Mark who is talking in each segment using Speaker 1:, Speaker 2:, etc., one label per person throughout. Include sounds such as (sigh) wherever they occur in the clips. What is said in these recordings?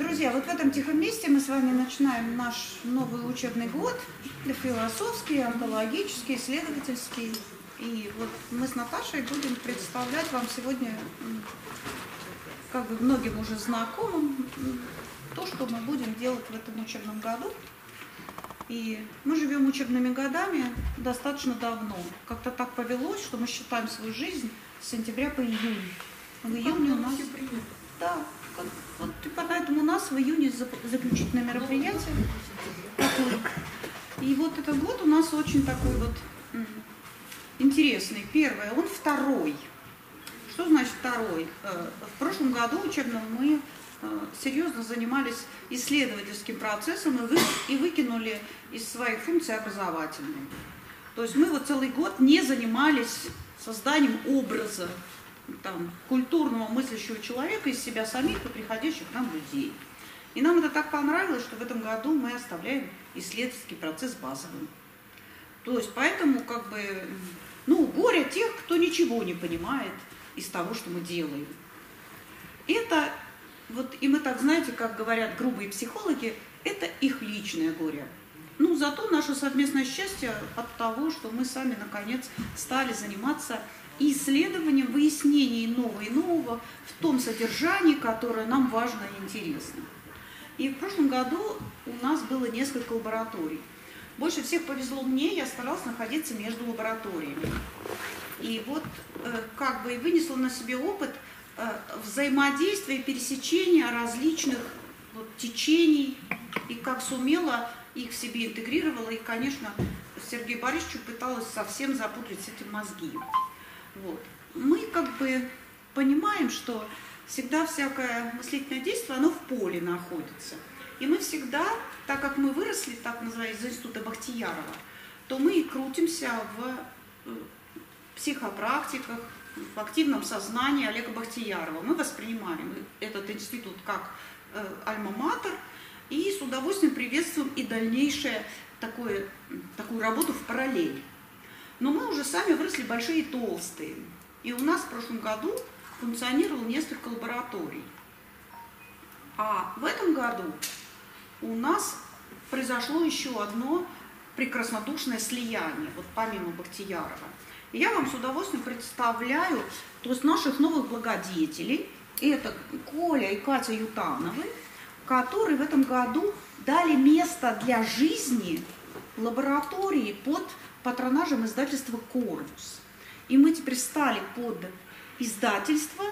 Speaker 1: Друзья, вот в этом тихом месте мы с вами начинаем наш новый учебный год, философский, антологический, исследовательский. И вот мы с Наташей будем представлять вам сегодня, как бы многим уже знакомым, то, что мы будем делать в этом учебном году. И мы живем учебными годами достаточно давно. Как-то так повелось, что мы считаем свою жизнь с сентября по июнь. В июне у нас... Да, вот, и поэтому у нас в июне заключительное мероприятие. И вот этот год у нас очень такой вот интересный. Первое, он второй. Что значит второй? Э, в прошлом году учебном мы э, серьезно занимались исследовательским процессом и, вы, и выкинули из своих функций образовательные. То есть мы вот целый год не занимались созданием образа там, культурного мыслящего человека из себя самих и приходящих к нам людей. И нам это так понравилось, что в этом году мы оставляем исследовательский процесс базовым. То есть поэтому как бы, ну, горе тех, кто ничего не понимает из того, что мы делаем. Это, вот, и мы так знаете, как говорят грубые психологи, это их личное горе. Ну, зато наше совместное счастье от того, что мы сами, наконец, стали заниматься и исследованием, выяснением нового и нового в том содержании, которое нам важно и интересно. И в прошлом году у нас было несколько лабораторий. Больше всех повезло мне, я старалась находиться между лабораториями. И вот э, как бы вынесла на себе опыт э, взаимодействия, пересечения различных вот, течений, и как сумела их в себе интегрировала, и, конечно, Сергею Борисовичу пыталась совсем запутать с этим мозги. Вот. Мы как бы понимаем, что всегда всякое мыслительное действие, оно в поле находится. И мы всегда, так как мы выросли, так называется, из института Бахтиярова, то мы и крутимся в э, психопрактиках, в активном сознании Олега Бахтиярова. Мы воспринимаем этот институт как э, альма-матер и с удовольствием приветствуем и дальнейшее такое, такую работу в параллель. Но мы уже сами выросли большие и толстые. И у нас в прошлом году функционировало несколько лабораторий. А в этом году у нас произошло еще одно прекраснодушное слияние, вот помимо Бахтиярова. И я вам с удовольствием представляю то есть наших новых благодетелей. Это Коля и Катя Ютановы, которые в этом году дали место для жизни лаборатории под патронажем издательства «Корвус». И мы теперь стали под издательство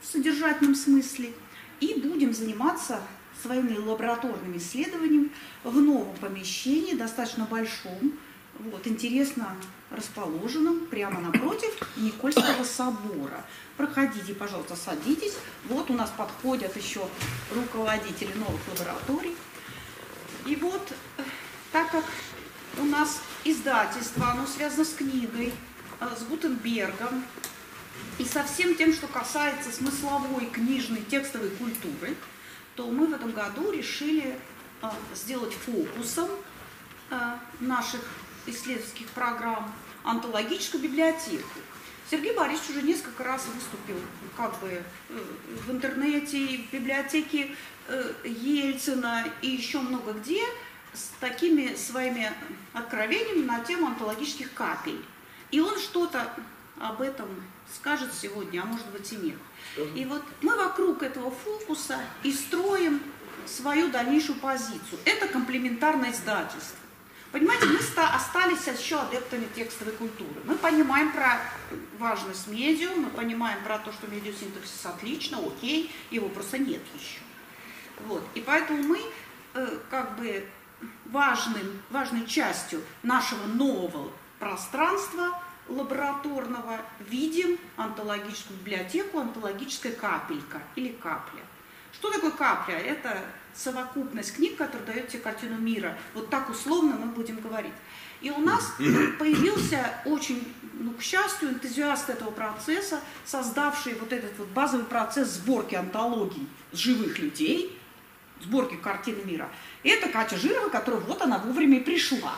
Speaker 1: в содержательном смысле и будем заниматься своими лабораторными исследованиями в новом помещении, достаточно большом, вот, интересно расположенном, прямо напротив Никольского собора. Проходите, пожалуйста, садитесь. Вот у нас подходят еще руководители новых лабораторий. И вот, э, так как у нас издательство, оно связано с книгой, э, с Гутенбергом и со всем тем, что касается смысловой, книжной, текстовой культуры, то мы в этом году решили э, сделать фокусом э, наших исследовательских программ антологическую библиотеку. Сергей Борисович уже несколько раз выступил как бы в интернете, в библиотеке Ельцина и еще много где – с такими своими откровениями на тему антологических капель. И он что-то об этом скажет сегодня, а может быть и нет. И вот мы вокруг этого фокуса и строим свою дальнейшую позицию. Это комплементарное издательство. Понимаете, мы остались еще адептами текстовой культуры. Мы понимаем про важность медиа, мы понимаем про то, что медиасинтаксис отлично, окей, его просто нет еще. Вот. И поэтому мы э, как бы важным, важной частью нашего нового пространства лабораторного видим антологическую библиотеку, антологическая капелька или капля. Что такое капля? Это совокупность книг, которая дает тебе картину мира. Вот так условно мы будем говорить. И у нас (coughs) появился очень, ну, к счастью, энтузиаст этого процесса, создавший вот этот вот базовый процесс сборки антологий живых людей, сборки картины мира. Это Катя Жирова, которая вот она вовремя и пришла.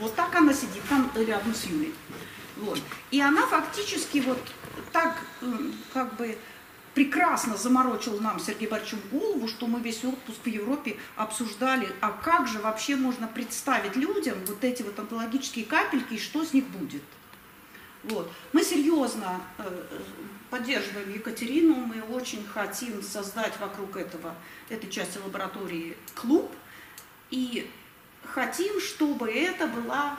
Speaker 1: Вот так она сидит там рядом с Юлей. Вот. И она фактически вот так как бы прекрасно заморочил нам Сергей Борчук голову, что мы весь отпуск в Европе обсуждали, а как же вообще можно представить людям вот эти вот онтологические капельки и что с них будет. Вот. Мы серьезно э, поддерживаем Екатерину, мы очень хотим создать вокруг этого, этой части лаборатории клуб, и хотим, чтобы это была,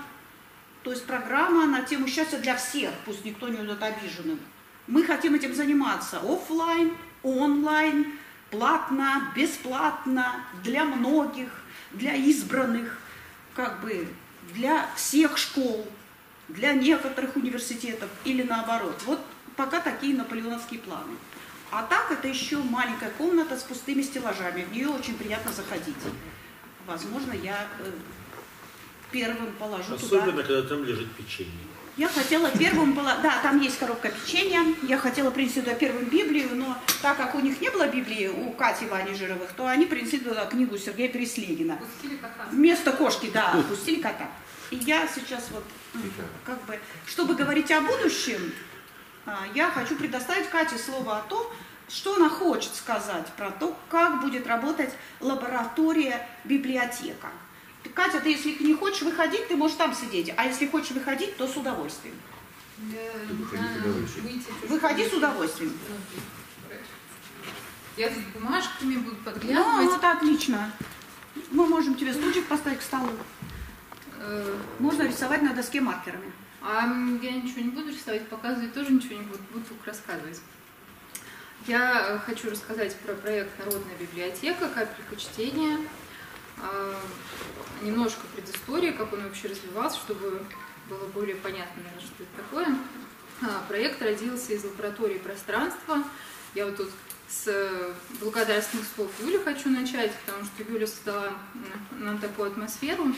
Speaker 1: то есть программа на тему счастья для всех, пусть никто не будет обиженным. Мы хотим этим заниматься офлайн, онлайн, платно, бесплатно, для многих, для избранных, как бы для всех школ, для некоторых университетов или наоборот. Вот пока такие наполеоновские планы. А так это еще маленькая комната с пустыми стеллажами. В нее очень приятно заходить. Возможно, я э, первым положу
Speaker 2: Особенно,
Speaker 1: туда.
Speaker 2: когда там лежит печенье.
Speaker 1: Я хотела первым была, да, там есть коробка печенья. Я хотела принести туда первым Библию, но так как у них не было Библии у Кати Вани Жировых, то они принесли туда книгу Сергея Переслегина.
Speaker 3: Пустили кота.
Speaker 1: Вместо кошки, да, пустили кота. И я сейчас вот, как бы, чтобы говорить о будущем, а, я хочу предоставить Кате слово о том, что она хочет сказать про то, как будет работать лаборатория-библиотека. Ты, Катя, ты если не хочешь выходить, ты можешь там сидеть, а если хочешь выходить, то с удовольствием.
Speaker 4: Выходи с удовольствием.
Speaker 1: с.
Speaker 3: Я тут бумажками буду
Speaker 1: Ну,
Speaker 3: подглядывать.
Speaker 1: вот отлично. Мы можем тебе стульчик поставить к столу.
Speaker 3: Э,
Speaker 1: Можно рисовать на доске маркерами.
Speaker 3: А я ничего не буду рисовать, показывать тоже ничего не буду, буду только рассказывать. Я э, хочу рассказать про проект «Народная библиотека. Капелька чтения». А, Немножко предыстории, как он вообще развивался, чтобы было более понятно, наверное, что это такое. А, Проект родился из лаборатории пространства. Я вот тут с э, благодарственных слов Юли хочу начать, потому что Юля создала нам такую атмосферу,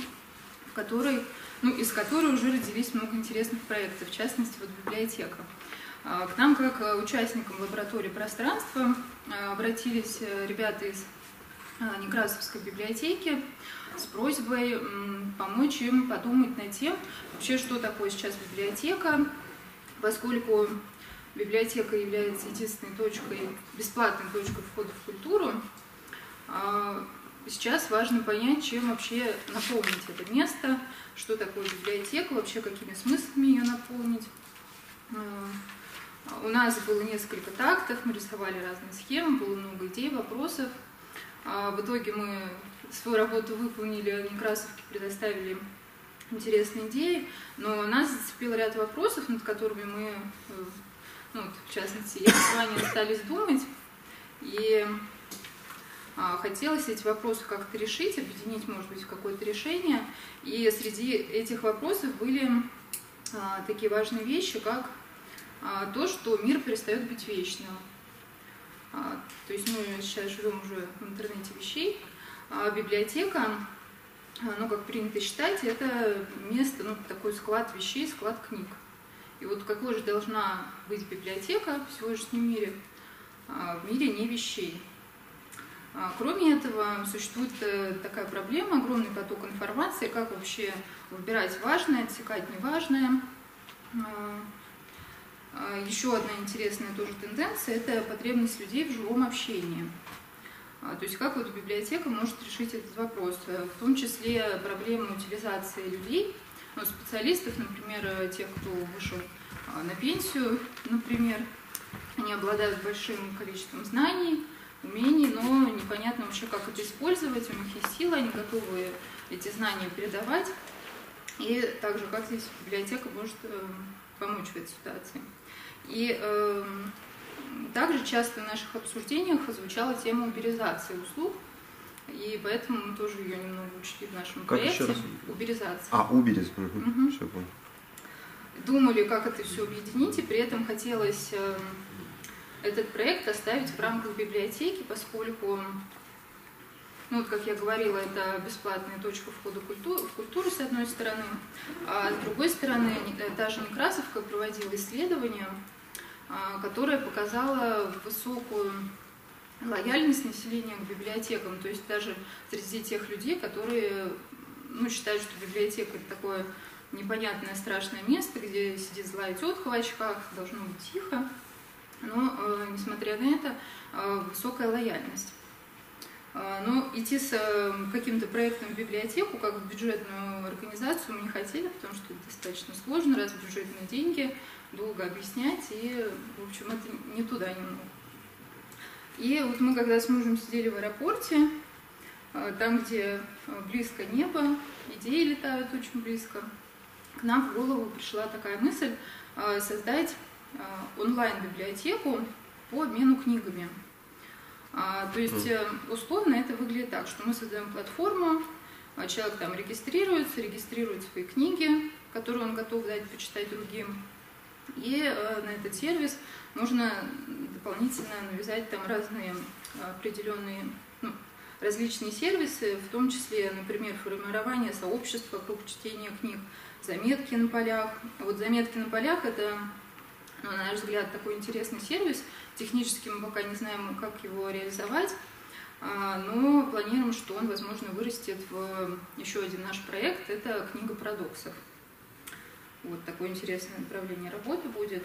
Speaker 3: в которой, ну, из которой уже родились много интересных проектов, в частности, вот библиотека. А, К нам, как э, участникам лаборатории пространства, э, обратились э, ребята из а, Некрасовской библиотеки с просьбой помочь им подумать над тем, вообще, что такое сейчас библиотека, поскольку библиотека является единственной точкой, бесплатной точкой входа в культуру, а, сейчас важно понять, чем вообще наполнить это место, что такое библиотека, вообще какими смыслами ее наполнить. У нас было несколько тактов, мы рисовали разные схемы, было много идей, вопросов. А, В итоге мы свою работу выполнили, Некрасовке предоставили интересные идеи, но нас зацепил ряд вопросов, над которыми мы, э, ну, в частности, я с вами остались думать. И а, хотелось эти вопросы как-то решить, объединить, может быть, в какое-то решение. И среди этих вопросов были а, такие важные вещи, как то, что мир перестает быть вечным. А, То есть мы сейчас живем уже в интернете вещей, а библиотека, а, ну, как принято считать, это место, ну, такой склад вещей, склад книг. И вот какой же должна быть библиотека в сегодняшнем мире? А, В мире не вещей. А, Кроме этого, существует э, такая проблема, огромный поток информации, как вообще выбирать важное, отсекать неважное. А, Еще одна интересная тоже тенденция – это потребность людей в живом общении. А, То есть как вот библиотека может решить этот вопрос, Э, в том числе проблема утилизации людей, ну, специалистов, например, э, тех, кто вышел а, на пенсию, например, они обладают большим количеством знаний, умений, но непонятно вообще, как это использовать, у них есть силы, они готовы эти знания передавать. И также как здесь библиотека может э, помочь в этой ситуации. И э, также часто в наших обсуждениях звучала тема уберизации услуг, и поэтому мы тоже ее немного учли в нашем
Speaker 4: Как
Speaker 3: проекте.
Speaker 4: еще раз?
Speaker 3: Уберизация.
Speaker 4: А, уберез.
Speaker 3: Мгм.
Speaker 4: Все понял.
Speaker 3: Думали, как это все объединить, и при этом хотелось э, этот проект оставить в рамках библиотеки, поскольку, ну, вот, как я говорила, это бесплатная точка входа в культуру, с одной стороны, а с другой стороны, э, та же Некрасовка проводила исследование, а, которое показало высокую лояльность населения к библиотекам, то есть даже среди тех людей, которые ну, считают, что библиотека это такое непонятное страшное место, где сидит злая тетка в очках, должно быть тихо. но, э, несмотря на это, э, высокая лояльность. Э, но идти с каким-то проектом в библиотеку, как в бюджетную организацию, мы не хотели, потому что это достаточно сложно, раз бюджетные деньги, долго объяснять, и, в общем, это не туда немного. И вот мы когда с мужем сидели в аэропорте, там, где близко небо, идеи летают очень близко, к нам в голову пришла такая мысль создать Э, онлайн-библиотеку по обмену книгами. А, то есть э, условно это выглядит так, что мы создаем платформу, а человек там регистрируется, регистрирует свои книги, которые он готов дать почитать другим. И э, на этот сервис можно дополнительно навязать там разные определенные ну, различные сервисы, в том числе, например, формирование сообщества вокруг чтения книг, заметки на полях. Вот заметки на полях это ну, на наш взгляд, такой интересный сервис. Технически мы пока не знаем, как его реализовать, а, но планируем, что он, возможно, вырастет в еще один наш проект. Это книга парадоксов. Вот такое интересное направление работы будет.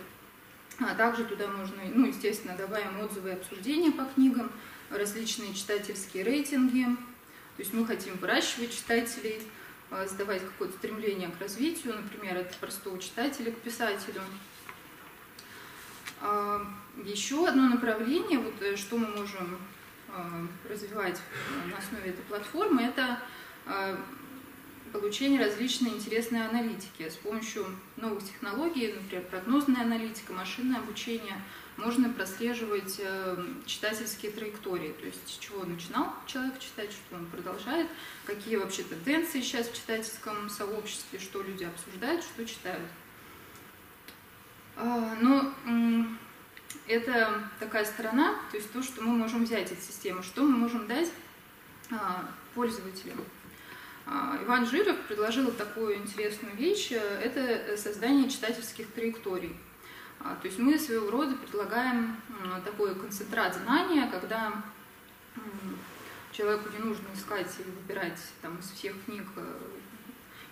Speaker 3: А также туда можно, ну, естественно, добавим отзывы и обсуждения по книгам, различные читательские рейтинги. То есть мы хотим выращивать читателей, а, сдавать какое-то стремление к развитию, например, от простого читателя к писателю. А, еще одно направление, вот, э, что мы можем а, развивать на основе этой платформы, это а, получение различной интересной аналитики. С помощью новых технологий, например, прогнозная аналитика, машинное обучение, можно прослеживать э, читательские траектории, то есть чего начинал человек читать, что он продолжает, какие вообще тенденции сейчас в читательском сообществе, что люди обсуждают, что читают. А, но это такая сторона, то есть то, что мы можем взять от системы, что мы можем дать а, пользователям. А, Иван Жиров предложил такую интересную вещь, это создание читательских траекторий. То есть мы своего рода предлагаем такой концентрат знания, когда человеку не нужно искать и выбирать там, из всех книг э,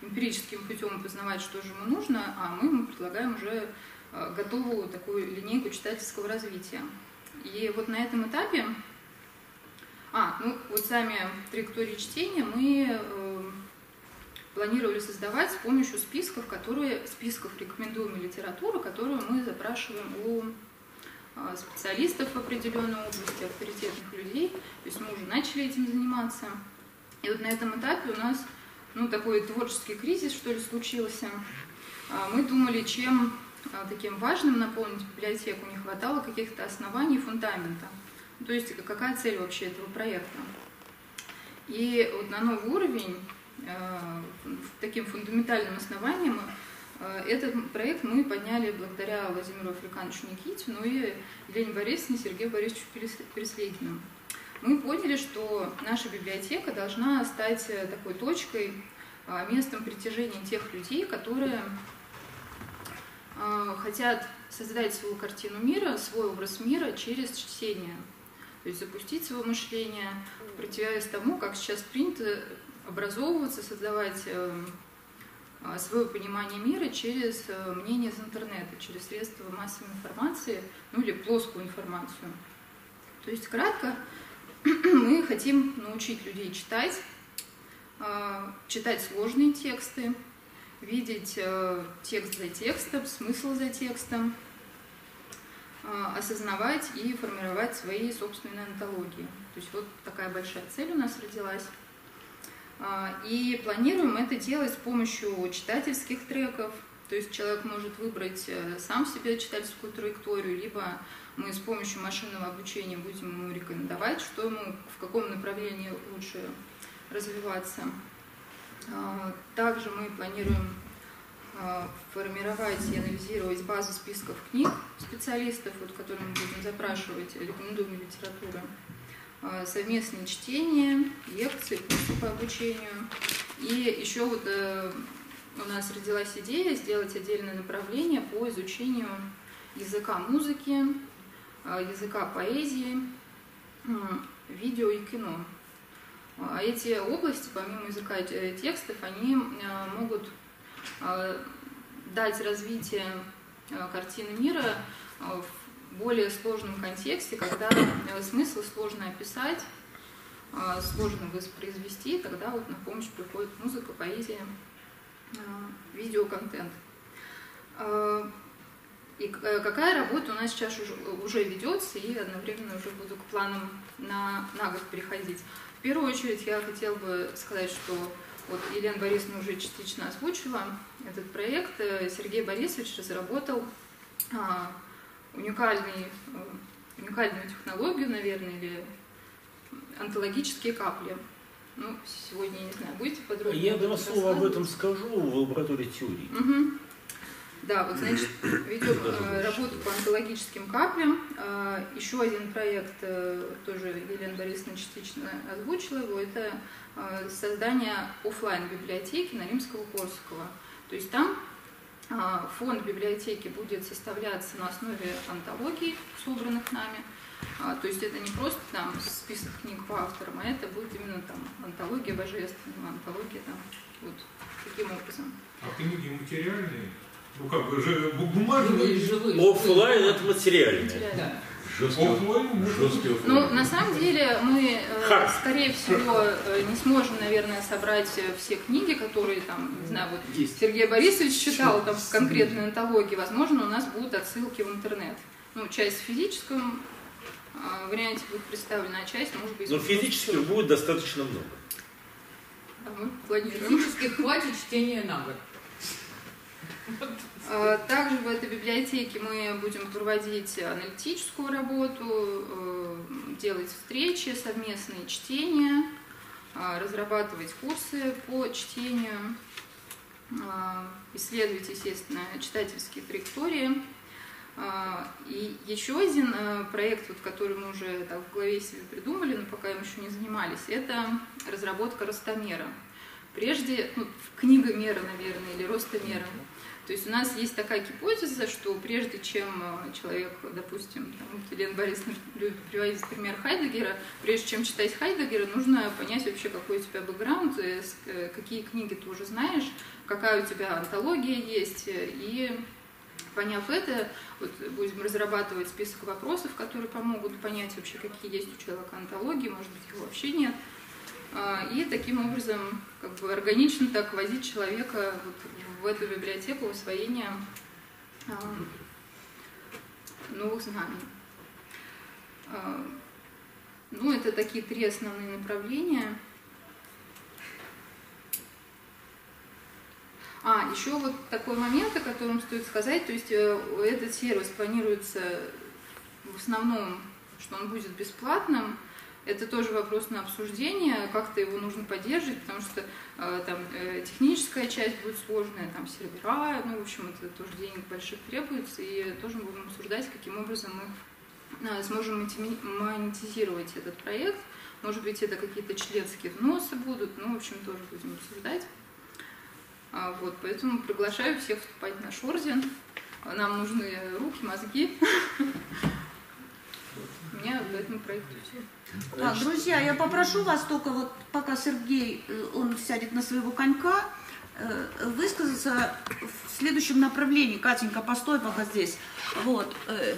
Speaker 3: эмпирическим путем познавать, что же ему нужно, а мы ему предлагаем уже Э, готовую такую линейку читательского развития. И вот на этом этапе, а, ну вот сами траектории чтения мы э, планировали создавать с помощью списков, которые, списков рекомендуемой литературы, которую мы запрашиваем у э, специалистов в определенной области, авторитетных людей. То есть мы уже начали этим заниматься. И вот на этом этапе у нас ну, такой творческий кризис, что ли, случился. А, мы думали, чем таким важным наполнить библиотеку, не хватало каких-то оснований, фундамента. То есть какая цель вообще этого проекта. И вот на новый уровень, э, таким фундаментальным основанием, э, этот проект мы подняли благодаря Владимиру Африкановичу Никитину и Елене Борисовне Сергею Борисовичу Переслегину. Мы поняли, что наша библиотека должна стать такой точкой, местом притяжения тех людей, которые Э, хотят создать свою картину мира, свой образ мира через чтение. То есть запустить свое мышление, противовес тому, как сейчас принято образовываться, создавать э, э, свое понимание мира через мнение из интернета, через средства массовой информации, ну или плоскую информацию. То есть кратко, (clears throat) мы хотим научить людей читать, читать сложные тексты, видеть э, текст за текстом, смысл за текстом, э, осознавать и формировать свои собственные антологии. То есть вот такая большая цель у нас родилась. Э, и планируем это делать с помощью читательских треков. То есть человек может выбрать сам себе читательскую траекторию, либо мы с помощью машинного обучения будем ему рекомендовать, что ему, в каком направлении лучше развиваться. А, также мы планируем а, формировать и анализировать базу списков книг специалистов, вот, которые мы будем запрашивать рекомендуемую литературу, а, совместные чтения, лекции, по обучению. И еще вот э, у нас родилась идея сделать отдельное направление по изучению языка музыки, языка поэзии, видео и кино. А эти области, помимо языка и текстов, они э, могут э, дать развитие э, картины мира более сложном контексте, когда смысл сложно описать, сложно воспроизвести, тогда вот на помощь приходит музыка, поэзия, видеоконтент. И какая работа у нас сейчас уже, ведется, и одновременно уже буду к планам на, на год переходить. В первую очередь я хотела бы сказать, что вот Елена Борисовна уже частично озвучила этот проект. Э, Сергей Борисович разработал а, уникальный, э, уникальную технологию, наверное, или антологические капли. Ну, сегодня, не знаю, будете подробнее
Speaker 2: Я два слова об этом скажу в лаборатории теории.
Speaker 3: Угу. Да, вот, значит, ведем э, работу по онтологическим каплям. Э, еще один проект, э, тоже Елена Борисовна частично озвучила его, это создание офлайн библиотеки на Римского-Корсакова. То есть там фонд библиотеки будет составляться на основе антологий, собранных нами. То есть это не просто там список книг по авторам, а это будет именно там антология божественного, антология там вот таким образом.
Speaker 4: А книги материальные? Ну как бы же бумажные.
Speaker 2: Оффлайн это материальное.
Speaker 3: Да.
Speaker 4: Жесткий, жесткий
Speaker 3: Ну, на самом деле, мы, э, скорее всего, э, не сможем, наверное, собрать все книги, которые, там, не знаю, вот Есть. Сергей Борисович читал там в конкретной антологии. Возможно, у нас будут отсылки в интернет. Ну, часть в физическом э, варианте будет представлена, а часть, может быть...
Speaker 2: Но физических будет достаточно много.
Speaker 3: Да, мы планируем.
Speaker 5: Физически хватит чтения на год.
Speaker 3: А, также в этой библиотеке мы будем проводить аналитическую работу, э, делать встречи, совместные чтения, а, разрабатывать курсы по чтению, исследовать, естественно, читательские траектории. И еще один э, проект, вот, который мы уже так, в голове себе придумали, но пока им еще не занимались, это разработка ростомера. Прежде, ну, книга мера, наверное, или ростомера. То есть у нас есть такая гипотеза, что прежде чем э, человек, допустим, там, Елена Борисовна любит приводить пример Хайдегера, прежде чем читать Хайдегера, нужно понять вообще, какой у тебя бэкграунд, э, э, какие книги ты уже знаешь, какая у тебя антология есть, и Поняв это, вот будем разрабатывать список вопросов, которые помогут понять вообще, какие есть у человека антологии, может быть, их вообще нет. А, и таким образом как бы органично так возить человека вот в эту библиотеку усвоения а, новых знаний. А, ну, это такие три основные направления. А, еще вот такой момент, о котором стоит сказать, то есть э, этот сервис планируется в основном, что он будет бесплатным, это тоже вопрос на обсуждение, как-то его нужно поддерживать, потому что э, там э, техническая часть будет сложная, там сервера, ну, в общем, это тоже денег больших требуется, и тоже будем обсуждать, каким образом мы э, сможем монетизировать этот проект. Может быть, это какие-то членские взносы будут, ну, в общем, тоже будем обсуждать. А, вот, поэтому приглашаю всех вступать на Шорзен. Нам нужны руки, мозги. (laughs) У меня в этом проекте все.
Speaker 1: Так, друзья, я попрошу вас только вот, пока Сергей, э, он сядет на своего конька, э, высказаться в следующем направлении. Катенька, постой пока здесь. Вот. Э,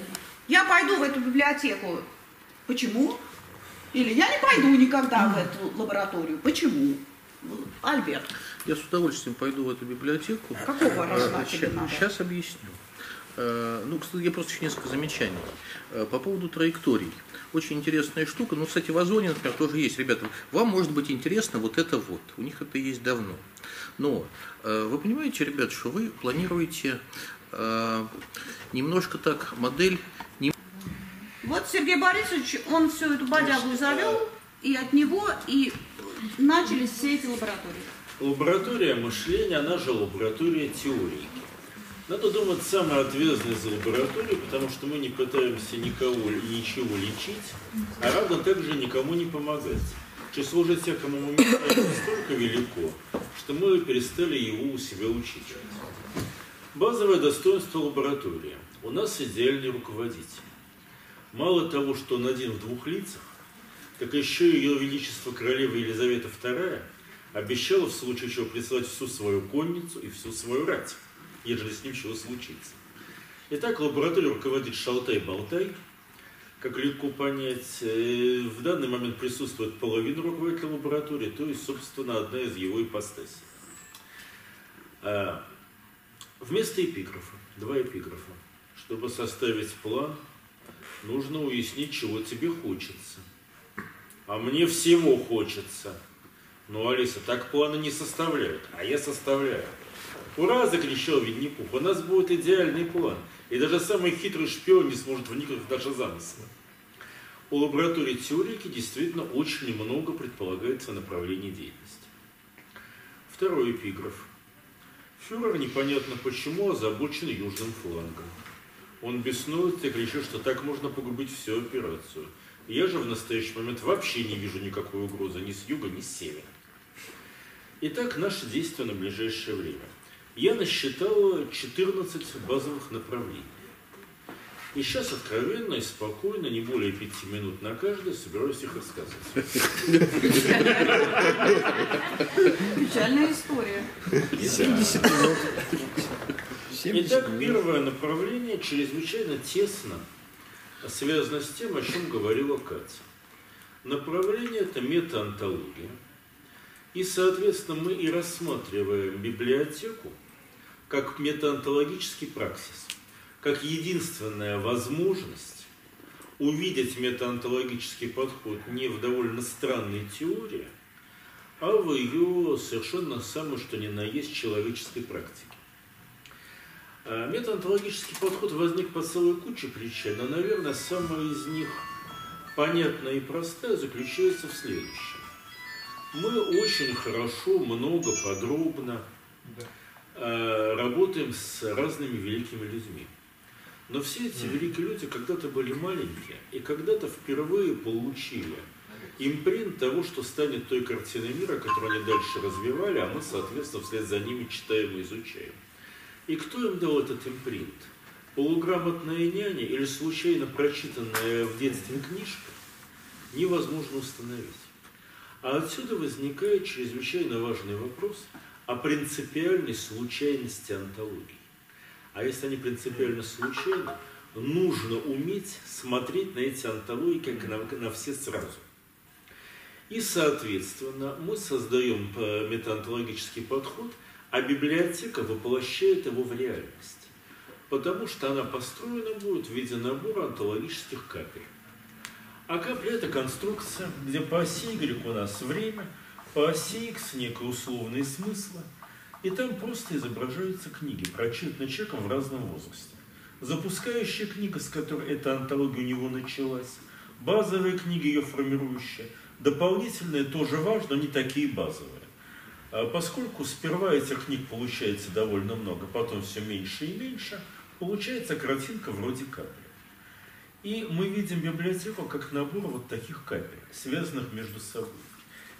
Speaker 1: я пойду в эту библиотеку. Почему? Или я не пойду никогда в эту лабораторию. Почему? Альберт.
Speaker 6: Я с удовольствием пойду в эту библиотеку.
Speaker 1: Какого раза
Speaker 6: тебе
Speaker 1: надо?
Speaker 6: Сейчас объясню. Ну, кстати, я просто еще несколько замечаний. По поводу траекторий. Очень интересная штука. Ну, кстати, в Озоне, например, тоже есть. Ребята, вам может быть интересно вот это вот. У них это есть давно. Но э, вы понимаете, ребят, что вы планируете э, немножко так модель... Не...
Speaker 1: Вот Сергей Борисович, он всю эту бодягу завел, и от него и начались все эти лаборатории.
Speaker 2: Лаборатория мышления, она же лаборатория теории. Надо думать самое ответственное за лабораторию, потому что мы не пытаемся никого и ничего лечить, а равно также никому не помогать. Число же тех, кому мы мешаем, настолько велико, что мы перестали его у себя учить. Базовое достоинство лаборатории. У нас идеальный руководитель. Мало того, что он один в двух лицах, так еще ее величество королева Елизавета II обещала в случае чего прислать всю свою конницу и всю свою рать ежели с ним чего случится. Итак, лабораторию руководит Шалтай-Болтай. Как легко понять, э, в данный момент присутствует половина руководителя лаборатории, то есть, собственно, одна из его ипостасей. А, вместо эпиграфа, два эпиграфа. Чтобы составить план, нужно уяснить, чего тебе хочется. А мне всего хочется. Ну, Алиса, так планы не составляют, а я составляю. Ура, закричал Винни-Пух, у нас будет идеальный план. И даже самый хитрый шпион не сможет вникнуть в наши замыслы. У лаборатории теорики действительно очень много предполагается направлений деятельности. Второй эпиграф. Фюрер непонятно почему озабочен южным флангом. Он беснуется и кричит, что так можно погубить всю операцию. Я же в настоящий момент вообще не вижу никакой угрозы ни с юга, ни с севера. Итак, наши действия на ближайшее время. Я насчитал 14 базовых направлений. И сейчас откровенно и спокойно, не более пяти минут на каждое, собираюсь их рассказывать.
Speaker 1: Печальная история.
Speaker 7: 70 минут. 70
Speaker 2: Итак, первое направление чрезвычайно тесно связано с тем, о чем говорила Катя. Направление – это метаонтология. И, соответственно, мы и рассматриваем библиотеку как метаонтологический праксис, как единственная возможность увидеть метаонтологический подход не в довольно странной теории, а в ее совершенно самой, что ни на есть, человеческой практике. А Метаонтологический подход возник по целой куче причин, но, наверное, самая из них понятная и простая заключается в следующем. Мы очень хорошо, много, подробно э, работаем с разными великими людьми. Но все эти великие люди когда-то были маленькие и когда-то впервые получили импринт того, что станет той картиной мира, которую они дальше развивали, а мы, соответственно, вслед за ними читаем и изучаем. И кто им дал этот импринт? Полуграмотная няня или случайно прочитанная в детстве книжка? Невозможно установить. А отсюда возникает чрезвычайно важный вопрос о принципиальной случайности антологии. А если они принципиально случайны, нужно уметь смотреть на эти антологии как на, на все сразу. И, соответственно, мы создаем э, метаонтологический подход, а библиотека воплощает его в реальность. Потому что она построена будет в виде набора антологических капель. А капля – это конструкция, где по оси Y у нас время, по оси X некие условные смыслы, и там просто изображаются книги, прочитанные человеком в разном возрасте. Запускающая книга, с которой эта антология у него началась, базовые книги, ее формирующие, дополнительные тоже важно, но не такие базовые. А Поскольку сперва этих книг получается довольно много, потом все меньше и меньше, получается картинка вроде капли. И мы видим библиотеку как набор вот таких капель, связанных между собой.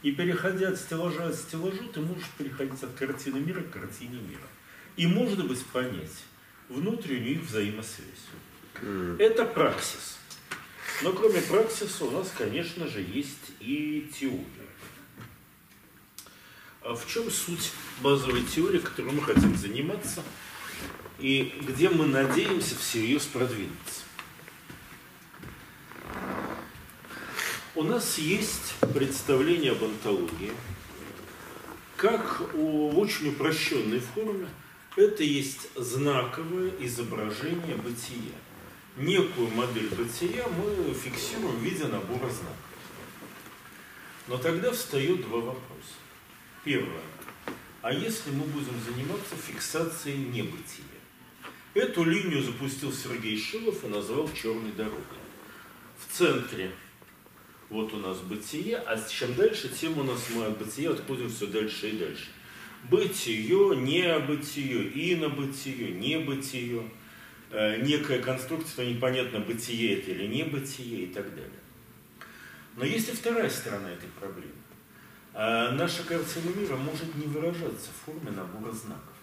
Speaker 2: И переходя от стеллажа к стеллажу, ты можешь переходить от картины мира к картине мира. И, может быть, понять внутреннюю их взаимосвязь. Это праксис. Но кроме праксиса у нас, конечно же, есть и теория. А в чем суть базовой теории, которой мы хотим заниматься, и где мы надеемся всерьез продвинуться? У нас есть представление об антологии, как у- в очень упрощенной форме это есть знаковое изображение бытия. Некую модель бытия мы фиксируем в виде набора знаков. Но тогда встает два вопроса. Первое. А если мы будем заниматься фиксацией небытия? Эту линию запустил Сергей Шилов и назвал черной дорогой. В центре вот у нас бытие, а чем дальше, тем у нас мы от бытия отходим все дальше и дальше. Бытие, небытие, инобытие, небытие, э, некая конструкция, непонятно, бытие это или небытие и так далее. Но есть и вторая сторона этой проблемы. А наша картина мира может не выражаться в форме набора знаков.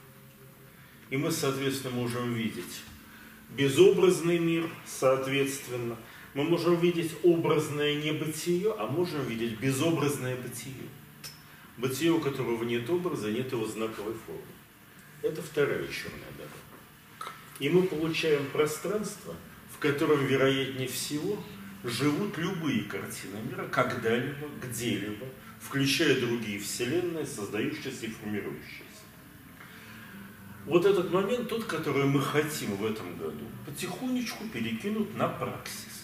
Speaker 2: И мы, соответственно, можем видеть безобразный мир, соответственно. Мы можем видеть образное небытие, а можем видеть безобразное бытие. Бытие, у которого нет образа, нет его знаковой формы. Это вторая черная дорога. И мы получаем пространство, в котором, вероятнее всего, живут любые картины мира, когда-либо, где-либо, включая другие вселенные, создающиеся и формирующиеся. Вот этот момент, тот, который мы хотим в этом году, потихонечку перекинут на праксис.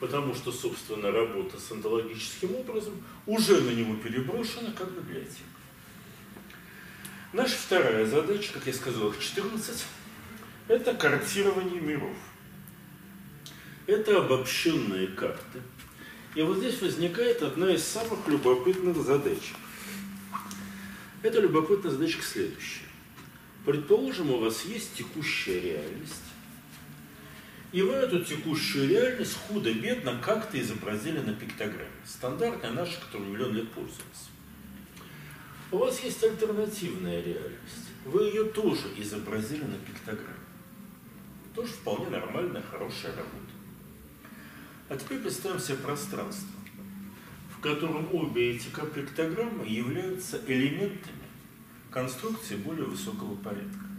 Speaker 2: Потому что, собственно, работа с онтологическим образом уже на него переброшена как библиотека. Наша вторая задача, как я сказал, их 14, это картирование миров. Это обобщенные карты. И вот здесь возникает одна из самых любопытных задач. Это любопытная задачка следующая. Предположим, у вас есть текущая реальность, и вы эту текущую реальность худо-бедно как-то изобразили на пиктограмме. Стандартная наша, которую миллион лет пользуемся. У вас есть альтернативная реальность. Вы ее тоже изобразили на пиктограмме. Тоже вполне нормальная, хорошая работа. А теперь представим себе пространство, в котором обе эти пиктограммы являются элементами конструкции более высокого порядка.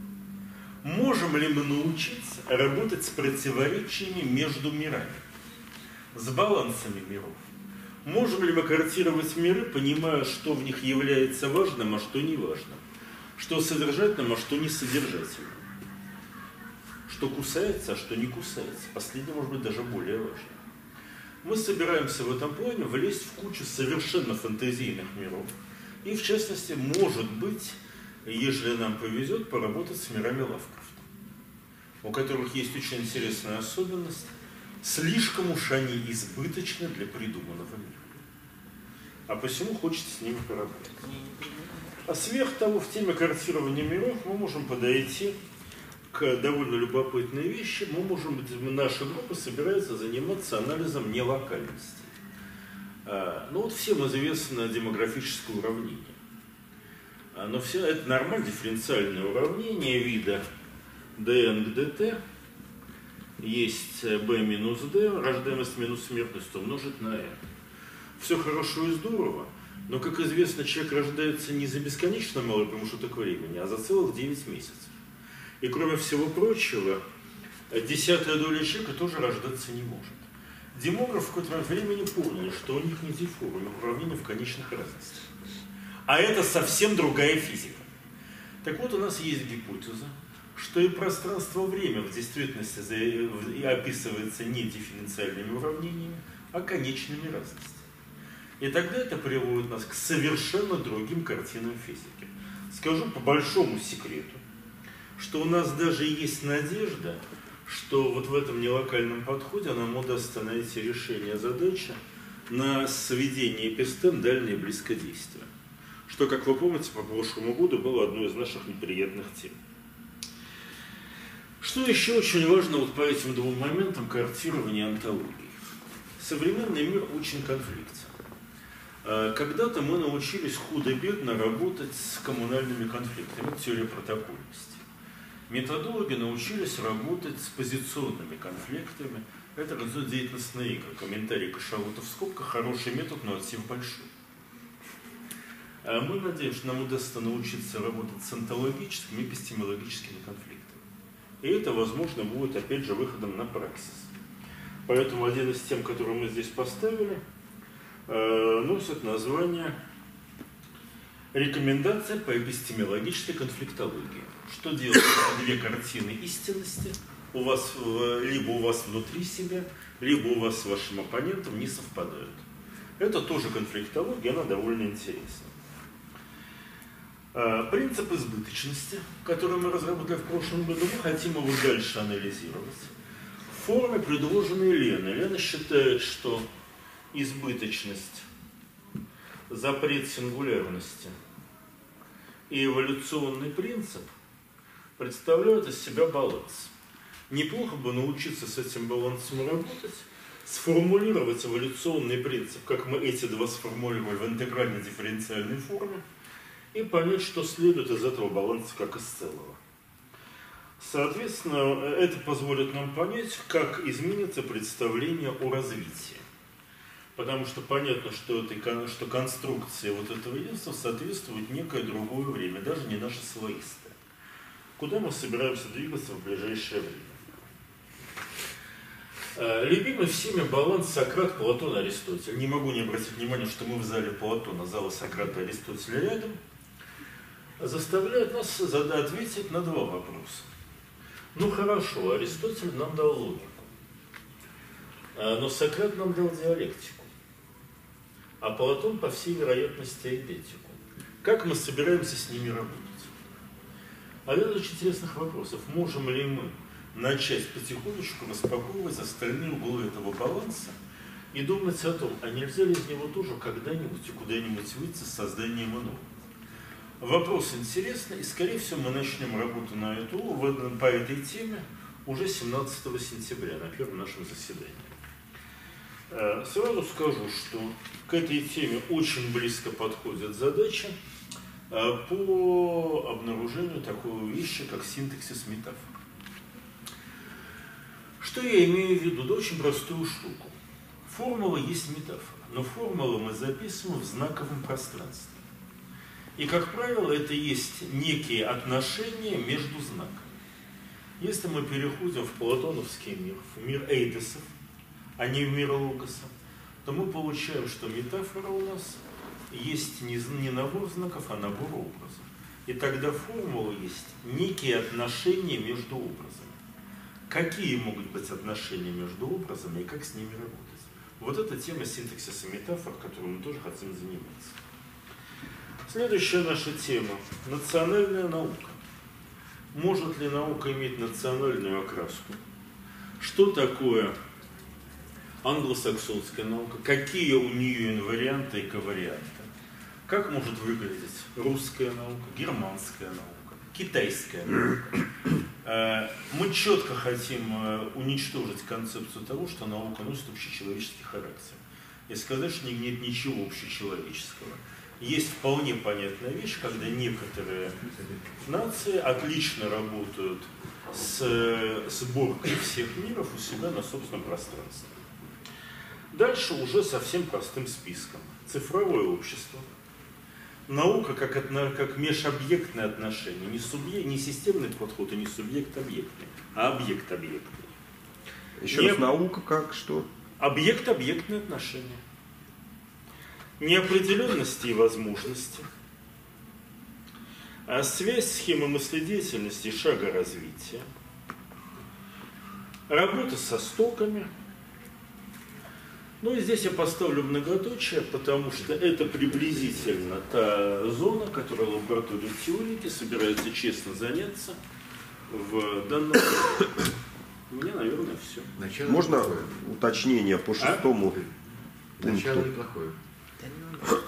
Speaker 2: Можем ли мы научиться работать с противоречиями между мирами, с балансами миров? Можем ли мы картировать миры, понимая, что в них является важным, а что не важным? Что содержательным, а что не содержательным? Что кусается, а что не кусается? Последнее может быть даже более важно. Мы собираемся в этом плане влезть в кучу совершенно фантазийных миров. И, в частности, может быть, если нам повезет, поработать с мирами Лавкрафта, у которых есть очень интересная особенность. Слишком уж они избыточны для придуманного мира. А посему хочется с ними поработать. А сверх того, в теме картирования миров мы можем подойти к довольно любопытной вещи. Мы можем наша группа собирается заниматься анализом нелокальности. А, ну вот всем известно демографическое уравнение. А, но все это нормально дифференциальное уравнение вида dn к dt. Есть b минус d, рождаемость минус смертность умножить на n. Все хорошо и здорово, но, как известно, человек рождается не за бесконечно малый промежуток времени, а за целых 9 месяцев. И, кроме всего прочего, десятая доля человека тоже рождаться не может. Демографы в какой-то момент времени поняли, что у них не диффуры, уравнения в конечных разностях. А это совсем другая физика. Так вот, у нас есть гипотеза, что и пространство-время в действительности описывается не дифференциальными уравнениями, а конечными разностями. И тогда это приводит нас к совершенно другим картинам физики. Скажу по большому секрету, что у нас даже есть надежда, что вот в этом нелокальном подходе нам удастся найти решение задачи на сведение эпистем дальнее близкодействие что, как вы помните, по прошлому году было одной из наших неприятных тем. Что еще очень важно вот по этим двум моментам картирования антологии? Современный мир очень конфликтен. А, когда-то мы научились худо-бедно работать с коммунальными конфликтами, это теория протокольности. Методологи научились работать с позиционными конфликтами, это организует деятельностные игры. Комментарий Кашалута в скобках – хороший метод, но отсев большой. А мы надеемся, что нам удастся научиться работать с онтологическими и эпистемологическими конфликтами. И это, возможно, будет, опять же, выходом на праксис. Поэтому один из тем, который мы здесь поставили, э, носит название «Рекомендация по эпистемологической конфликтологии». Что делать, две картины истинности у вас, либо у вас внутри себя, либо у вас с вашим оппонентом не совпадают? Это тоже конфликтология, она довольно интересна. Э, принцип избыточности, который мы разработали в прошлом году, мы хотим его дальше анализировать. В форме, предложенной Леной. Лена считает, что избыточность, запрет сингулярности и эволюционный принцип представляют из себя баланс. Неплохо бы научиться с этим балансом работать, сформулировать эволюционный принцип, как мы эти два сформулировали в интегральной дифференциальной форме, и понять, что следует из этого баланса как из целого. Соответственно, это позволит нам понять, как изменится представление о развитии. Потому что понятно, что, это, что конструкция вот этого единства соответствует некое другое время, даже не наше слоистое. куда мы собираемся двигаться в ближайшее время. Э, любимый всеми баланс Сократ, Платон, Аристотель. Не могу не обратить внимания, что мы в зале Платона, зала Сократа Аристотеля рядом, заставляют нас ответить на два вопроса. Ну хорошо, Аристотель нам дал логику, э, но Сократ нам дал диалектику, а Платон, по всей вероятности, эдетику. Как мы собираемся с ними работать? А это очень интересных вопросов. Можем ли мы начать потихонечку распаковывать остальные углы этого баланса и думать о том, а нельзя ли из него тоже когда-нибудь и куда-нибудь выйти с созданием иного. Вопрос интересный, и скорее всего мы начнем работу на эту, по этой теме уже 17 сентября на первом нашем заседании. Э, сразу скажу, что к этой теме очень близко подходит задача э, по обнаружению такого вещи, как синтаксис метафор. Что я имею в виду? Да очень простую штуку. Формула есть метафора, но формулу мы записываем в знаковом пространстве. И, как правило, это есть некие отношения между знаками. Если мы переходим в платоновский мир, в мир эйдесов, а не в мир логоса, то мы получаем, что метафора у нас есть не, не набор знаков, а набор образов. И тогда формула есть некие отношения между образами какие могут быть отношения между образами и как с ними работать. Вот эта тема синтаксиса метафор, которую мы тоже хотим заниматься. Следующая наша тема – национальная наука. Может ли наука иметь национальную окраску? Что такое англосаксонская наука? Какие у нее инварианты и коварианты? Как может выглядеть русская наука, германская наука, китайская наука? Э, мы четко хотим э, уничтожить концепцию того, что наука носит общечеловеческий характер. И сказать, что нет ничего общечеловеческого. Есть вполне понятная вещь, когда некоторые нации отлично работают с сборкой всех миров у себя на собственном пространстве. Дальше уже совсем простым списком. Цифровое общество – наука как, отно, как межобъектное отношение, не, субъект, не системный подход и не субъект-объектный, а объект-объектный.
Speaker 8: Еще не, раз, наука как что?
Speaker 2: Объект-объектные отношения. Неопределенности и возможности. А связь схемы мыследеятельности и шага развития. Работа со стоками – ну и здесь я поставлю многоточие, потому что это приблизительно та зона, которой лаборатория теорики собирается честно заняться в данном У меня, наверное, все.
Speaker 8: Начало Можно неплохое. уточнение по а? шестому
Speaker 7: а? пункту? Начало неплохое.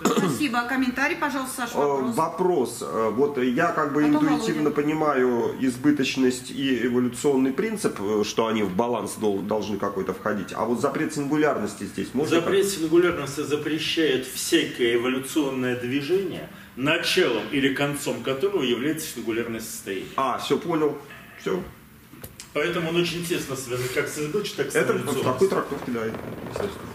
Speaker 1: Спасибо. Комментарий, пожалуйста, Саша,
Speaker 8: вопрос. Вопрос. Э, вот я как бы Потом интуитивно Володя. понимаю избыточность и эволюционный принцип, э, что они в баланс должны какой-то входить. А вот запрет сингулярности здесь можно?
Speaker 2: Запрет сингулярности запрещает всякое эволюционное движение, началом или концом которого является сингулярное состояние.
Speaker 8: А, все понял. Все.
Speaker 2: Поэтому он очень тесно связан как с избыточностью, так и с
Speaker 8: Это в такой трактовке, да, естественно.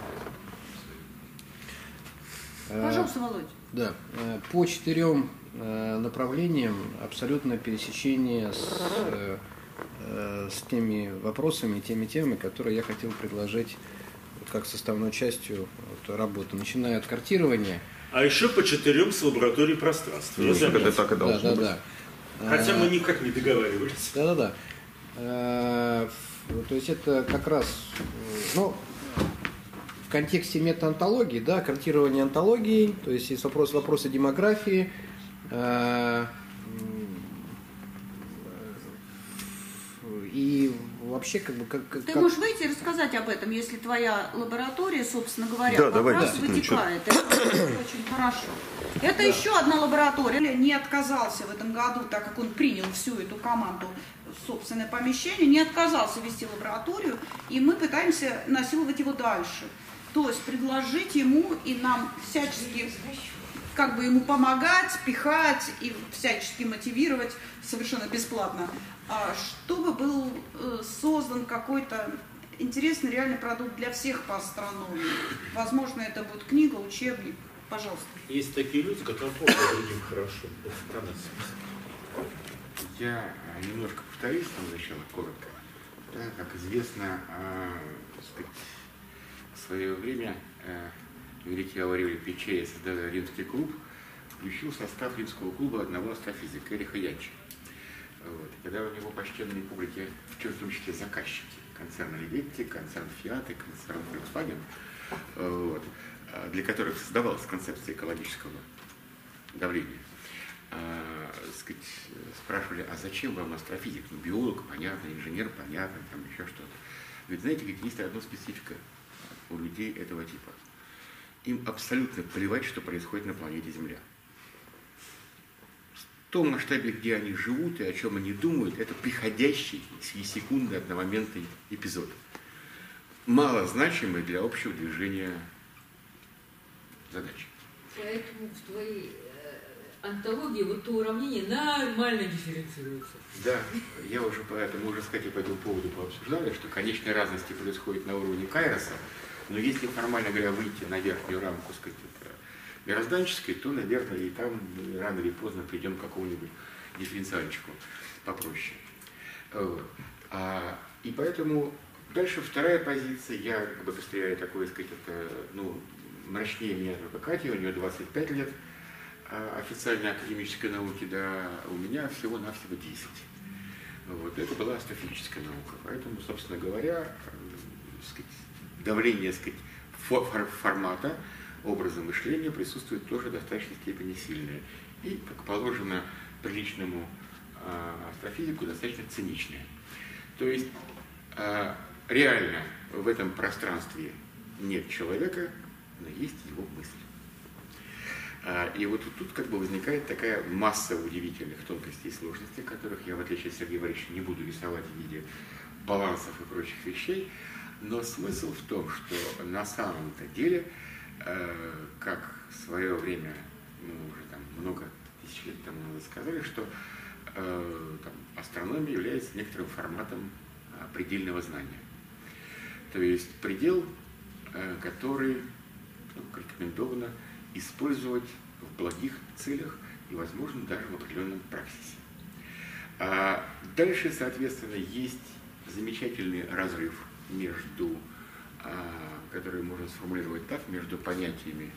Speaker 1: Э, Пожалуйста, Володь.
Speaker 7: Да, э, по четырем э, направлениям абсолютно пересечение с, с теми вопросами, теми темами, которые я хотел предложить как составной частью работы, начиная от картирования.
Speaker 2: А еще по четырем с лабораторией пространства.
Speaker 8: Ну, это так и должно да,
Speaker 7: да, быть.
Speaker 2: Да. Хотя мы никак не договаривались.
Speaker 7: Да, да, да. То есть это как раз, ну, в контексте метаонтологии, да, картирование антологии, то есть есть вопрос, вопросы демографии, э, и вообще как бы как,
Speaker 1: Ты
Speaker 7: как...
Speaker 1: можешь выйти и рассказать об этом, если твоя лаборатория, собственно говоря, да, как раз да, вытекает. Это очень хорошо. Это да. еще одна лаборатория. Не отказался в этом году, так как он принял всю эту команду собственное помещение, не отказался вести лабораторию, и мы пытаемся насиловать его дальше. То есть предложить ему и нам всячески как бы ему помогать, пихать и всячески мотивировать совершенно бесплатно, а чтобы был э, создан какой-то интересный реальный продукт для всех по астрономии. Возможно, это будет книга, учебник. Пожалуйста.
Speaker 2: Есть такие люди, которые другим хорошо.
Speaker 9: Я э, немножко повторюсь там сначала, коротко. Да, как известно, э, сказать, свое время э, великий Аварелий Печея, создавая римский клуб, включил состав римского клуба одного астрофизика, Эриха Янча. Вот. Когда у него почтенные публики, в том числе заказчики, концерн Леветти, концерн Фиат и концерн Volkswagen, вот, для которых создавалась концепция экологического давления, э, сказать, спрашивали, а зачем вам астрофизик? Ну, биолог, понятно, инженер, понятно, там еще что-то. Ведь знаете, как есть одна специфика у людей этого типа. Им абсолютно плевать, что происходит на планете Земля. В том масштабе, где они живут и о чем они думают, это приходящий с секунды одномоментный эпизод. Мало значимый для общего движения задачи.
Speaker 5: Поэтому в твоей антологии вот то уравнение нормально дифференцируется.
Speaker 9: Да, я уже поэтому уже, кстати, по этому поводу пообсуждали, что конечные разности происходят на уровне Кайроса, но если формально говоря выйти на верхнюю рамку, сказать, мирозданческой, то, наверное, и там рано или поздно придем к какому-нибудь дифференциальчику попроще. А, и поэтому дальше вторая позиция, я как бы постреляю такое, сказать, это, ну, мрачнее меня только Катя, у нее 25 лет, а официальной академической науки, да, у меня всего-навсего 10. Вот, это была астрофизическая наука. Поэтому, собственно говоря, сказать, давление сказать, формата, образа мышления присутствует тоже в достаточной степени сильное. И, как положено приличному э, астрофизику, достаточно циничное. То есть э, реально в этом пространстве нет человека, но есть его мысль. А, и вот тут как бы возникает такая масса удивительных тонкостей и сложностей, которых я, в отличие от Сергея Борисовича, не буду рисовать в виде балансов и прочих вещей. Но смысл в том, что на самом-то деле, э, как в свое время, ну, уже там много тысяч лет тому назад сказали, что э, там, астрономия является некоторым форматом а, предельного знания. То есть предел, э, который ну, рекомендовано использовать в благих целях и, возможно, даже в определенном практике. А дальше, соответственно, есть замечательный разрыв между, а, который можно сформулировать так, между понятиями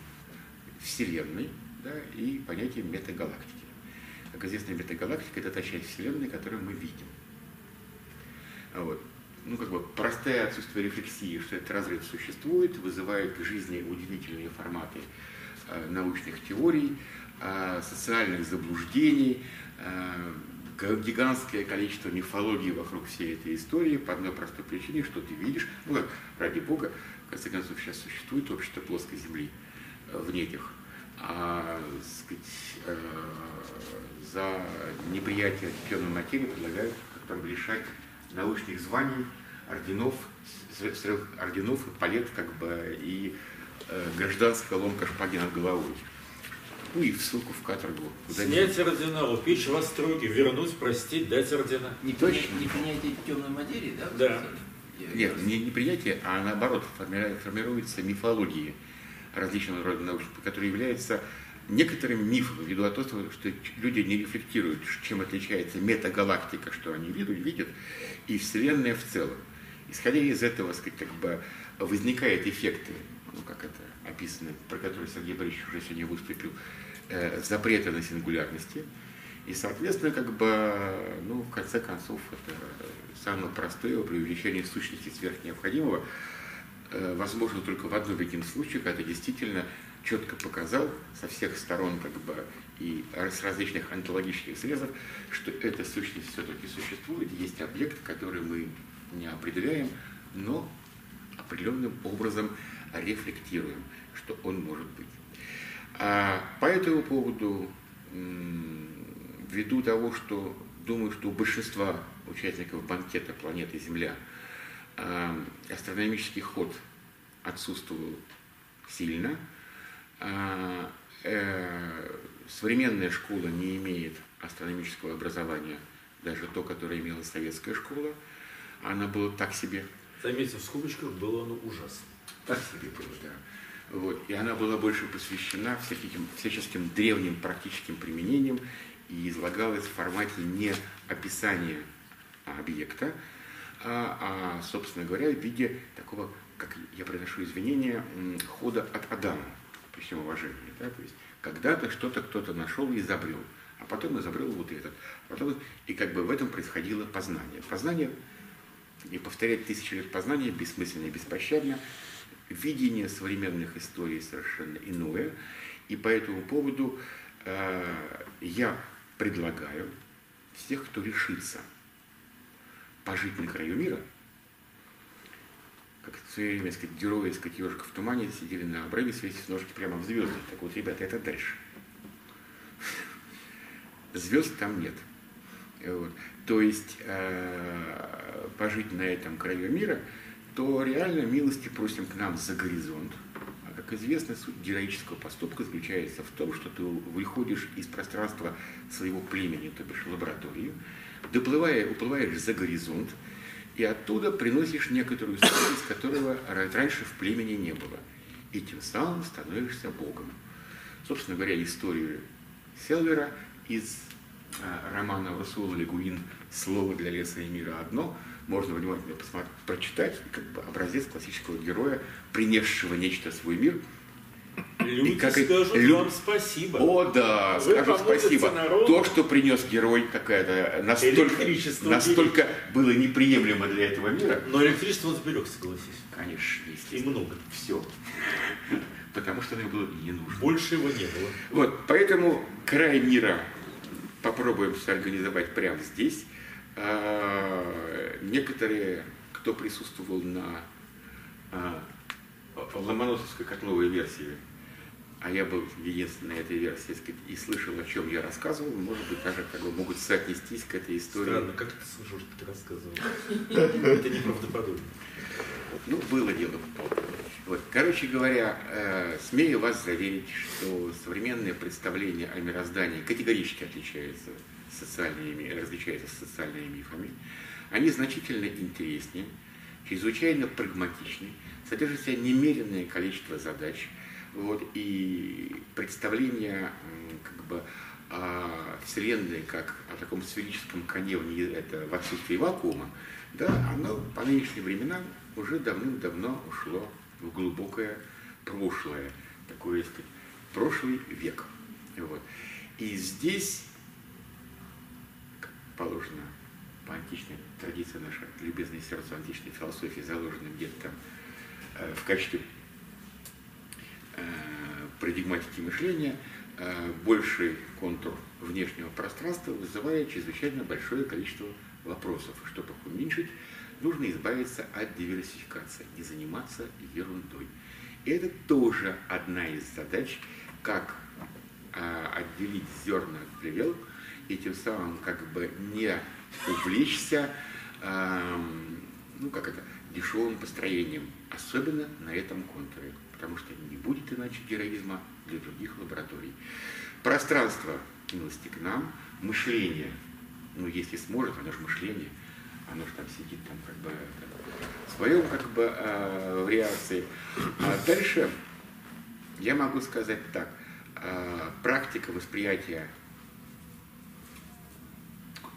Speaker 9: Вселенной да, и понятием метагалактики. Как известно, метагалактика – это та часть Вселенной, которую мы видим. Вот. Ну, как бы простое отсутствие рефлексии, что этот разрыв существует, вызывает к жизни удивительные форматы Э, научных теорий, э, социальных заблуждений, э, гигантское количество мифологии вокруг всей этой истории по одной простой причине, что ты видишь, ну как, ради бога, в конце концов, сейчас существует общество плоской земли в неких, а сказать, за неприятие темной материи предлагают как лишать научных званий, орденов, орденов и палет, как бы, и Э, гражданская ломка шпаги над головой. Ну и в ссылку в каторгу.
Speaker 2: Снять ордена, упечь в остроги, вернуть, простить, дать ордена.
Speaker 6: Не, Точно. не принятие темной материи, да?
Speaker 2: Да.
Speaker 9: Нет, не, не принятие, а наоборот формируется мифологии различного рода наук, которые являются некоторым мифом, ввиду того, что люди не рефлектируют, чем отличается метагалактика, что они видят, видят, и Вселенная в целом. Исходя из этого, сказать, как бы возникают эффекты ну как это описано, про который Сергей Борисович уже сегодня выступил, э, запрета на сингулярности. И, соответственно, как бы, ну, в конце концов, это самое простое преувеличение сущности сверх необходимого э, возможно только в одном единственном случае, когда действительно четко показал со всех сторон как бы, и с различных онтологических срезов, что эта сущность все-таки существует, есть объект, который мы не определяем, но определенным образом рефлектируем, что он может быть. А по этому поводу, ввиду того, что думаю, что у большинства участников банкета планеты Земля а, астрономический ход отсутствовал сильно, а, э, современная школа не имеет астрономического образования, даже то, которое имела советская школа, она была так себе.
Speaker 2: Заметьте, в скобочках было оно ужасно
Speaker 9: так себе было, да. Вот. И она была больше посвящена всяким, всяческим древним практическим применениям и излагалось в формате не описания объекта, а, а, собственно говоря, в виде такого, как я приношу извинения, хода от Адама, при всем уважении. Да? То есть когда-то что-то кто-то нашел и изобрел, а потом изобрел вот этот. А потом, и как бы в этом происходило познание. Познание, и повторять тысячи лет познания бессмысленно и беспощадно, видение современных историй совершенно иное. И по этому поводу э, я предлагаю всех, кто решится пожить на краю мира, как в свое время, сказать, герои, сказать, ежика в тумане сидели на обрыве, свесив ножки прямо в звезды. Так вот, ребята, это дальше. Звезд там нет. Вот. То есть э, пожить на этом краю мира, то реально милости просим к нам за горизонт. А как известно, суть героического поступка заключается в том, что ты выходишь из пространства своего племени, то бишь лабораторию, доплывая, уплываешь за горизонт, и оттуда приносишь некоторую стоимость, которого раньше в племени не было. И тем самым становишься Богом. Собственно говоря, историю Селвера из а, романа Расула Легуин «Слово для леса и мира одно» можно внимательно посмотреть, прочитать, как бы образец классического героя, принесшего нечто в свой мир –
Speaker 2: Люди как скажут лю... вам спасибо.
Speaker 9: О, да, Вы скажут спасибо. Народу. То, что принес герой какая-то, настолько, настолько было неприемлемо для этого мира.
Speaker 2: Но электричество он сберег, согласись.
Speaker 9: Конечно,
Speaker 2: И много.
Speaker 9: Все. Потому что оно было не нужно.
Speaker 2: Больше его не было.
Speaker 9: Вот, поэтому край мира попробуем организовать прямо здесь. А, некоторые, кто присутствовал на а, Ломоносовской котловой версии а я был единственной этой версии и слышал, о чем я рассказывал, может быть, даже как бы могут соотнестись к этой истории.
Speaker 2: Странно, как ты слышал, что ты рассказывал? Это неправдоподобно.
Speaker 9: Ну, было дело. Вот. Короче говоря, э, смею вас заверить, что современное представление о мироздании категорически отличается социальными, различается социальными мифами. Они значительно интереснее, чрезвычайно прагматичны, содержат в себе немеренное количество задач – вот, и представление как бы, о Вселенной как о таком сферическом коне это в отсутствии вакуума, да, оно по нынешним временам уже давным-давно ушло в глубокое прошлое, такое, сказать, прошлый век. Вот. И здесь, положено по античной традиции нашей любезной сердцу античной философии, заложенной где-то там э, в качестве Э, парадигматики мышления э, больший контур внешнего пространства вызывает чрезвычайно большое количество вопросов. Чтобы их уменьшить, нужно избавиться от диверсификации, не заниматься ерундой. И это тоже одна из задач, как э, отделить зерна от плевел и тем самым как бы не увлечься, ну как это, дешевым построением, особенно на этом контуре потому что не будет иначе героизма для других лабораторий. Пространство милости к нам, мышление, ну если сможет, оно же мышление, оно же там сидит там как бы в своем как бы э, в реакции. А дальше я могу сказать так, э, практика восприятия